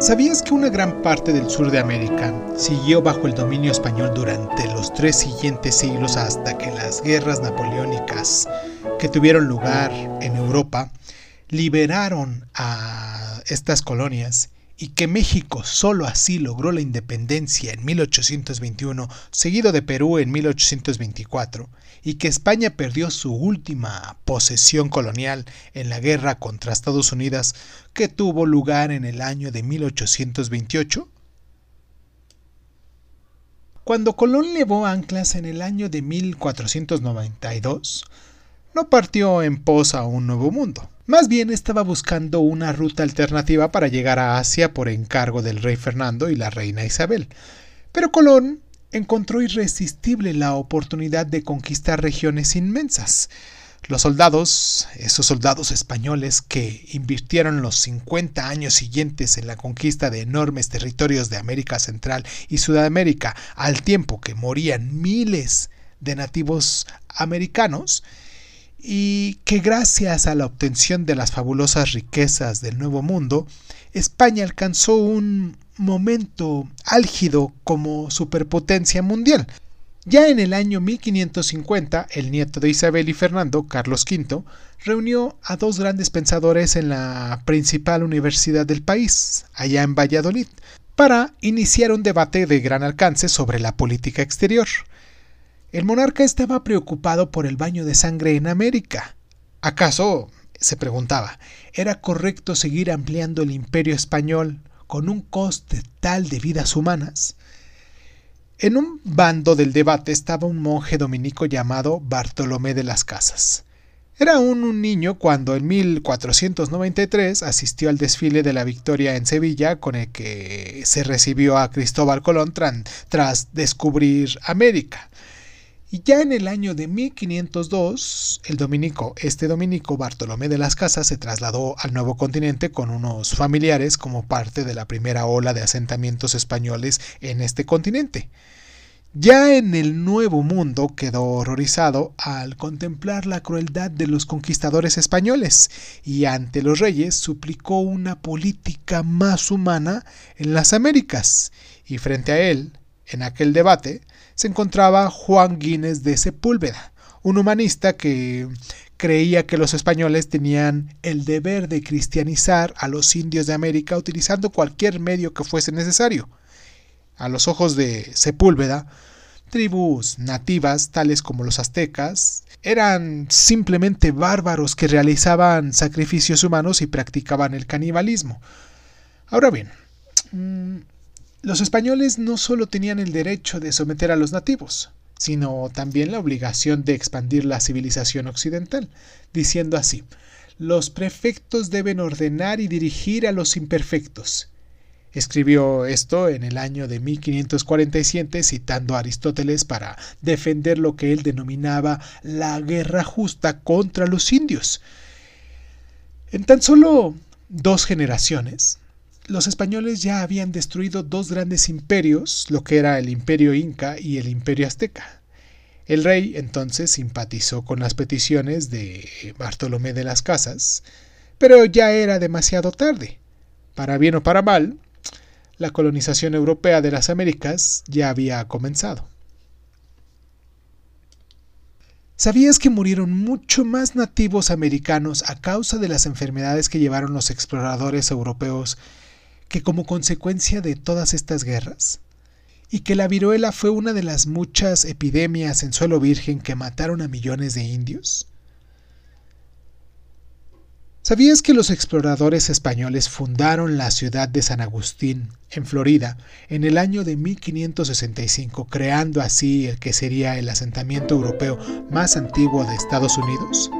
¿Sabías que una gran parte del sur de América siguió bajo el dominio español durante los tres siguientes siglos hasta que las guerras napoleónicas que tuvieron lugar en Europa liberaron a estas colonias y que México solo así logró la independencia en 1821, seguido de Perú en 1824, y que España perdió su última posesión colonial en la guerra contra Estados Unidos que tuvo lugar en el año de 1828? Cuando Colón levó anclas en el año de 1492, no partió en pos a un nuevo mundo. Más bien estaba buscando una ruta alternativa para llegar a Asia por encargo del rey Fernando y la reina Isabel. Pero Colón encontró irresistible la oportunidad de conquistar regiones inmensas. Los soldados, esos soldados españoles que invirtieron los 50 años siguientes en la conquista de enormes territorios de América Central y Sudamérica, al tiempo que morían miles de nativos americanos, y que gracias a la obtención de las fabulosas riquezas del Nuevo Mundo, España alcanzó un momento álgido como superpotencia mundial. Ya en el año 1550, el nieto de Isabel y Fernando, Carlos V, reunió a dos grandes pensadores en la principal universidad del país, allá en Valladolid, para iniciar un debate de gran alcance sobre la política exterior. El monarca estaba preocupado por el baño de sangre en América. ¿Acaso, se preguntaba, era correcto seguir ampliando el imperio español con un coste tal de vidas humanas? En un bando del debate estaba un monje dominico llamado Bartolomé de las Casas. Era aún un niño cuando en 1493 asistió al desfile de la Victoria en Sevilla con el que se recibió a Cristóbal Colón tras descubrir América. Y ya en el año de 1502, el dominico, este dominico Bartolomé de las Casas se trasladó al nuevo continente con unos familiares como parte de la primera ola de asentamientos españoles en este continente. Ya en el Nuevo Mundo quedó horrorizado al contemplar la crueldad de los conquistadores españoles y ante los reyes suplicó una política más humana en las Américas y frente a él, en aquel debate, se encontraba Juan Guinness de Sepúlveda, un humanista que creía que los españoles tenían el deber de cristianizar a los indios de América utilizando cualquier medio que fuese necesario. A los ojos de Sepúlveda, tribus nativas tales como los aztecas eran simplemente bárbaros que realizaban sacrificios humanos y practicaban el canibalismo. Ahora bien, los españoles no solo tenían el derecho de someter a los nativos, sino también la obligación de expandir la civilización occidental, diciendo así, los prefectos deben ordenar y dirigir a los imperfectos. Escribió esto en el año de 1547 citando a Aristóteles para defender lo que él denominaba la guerra justa contra los indios. En tan solo dos generaciones, los españoles ya habían destruido dos grandes imperios, lo que era el imperio inca y el imperio azteca. El rey entonces simpatizó con las peticiones de Bartolomé de las Casas, pero ya era demasiado tarde. Para bien o para mal, la colonización europea de las Américas ya había comenzado. ¿Sabías que murieron mucho más nativos americanos a causa de las enfermedades que llevaron los exploradores europeos que como consecuencia de todas estas guerras, y que la viruela fue una de las muchas epidemias en suelo virgen que mataron a millones de indios? ¿Sabías que los exploradores españoles fundaron la ciudad de San Agustín, en Florida, en el año de 1565, creando así el que sería el asentamiento europeo más antiguo de Estados Unidos?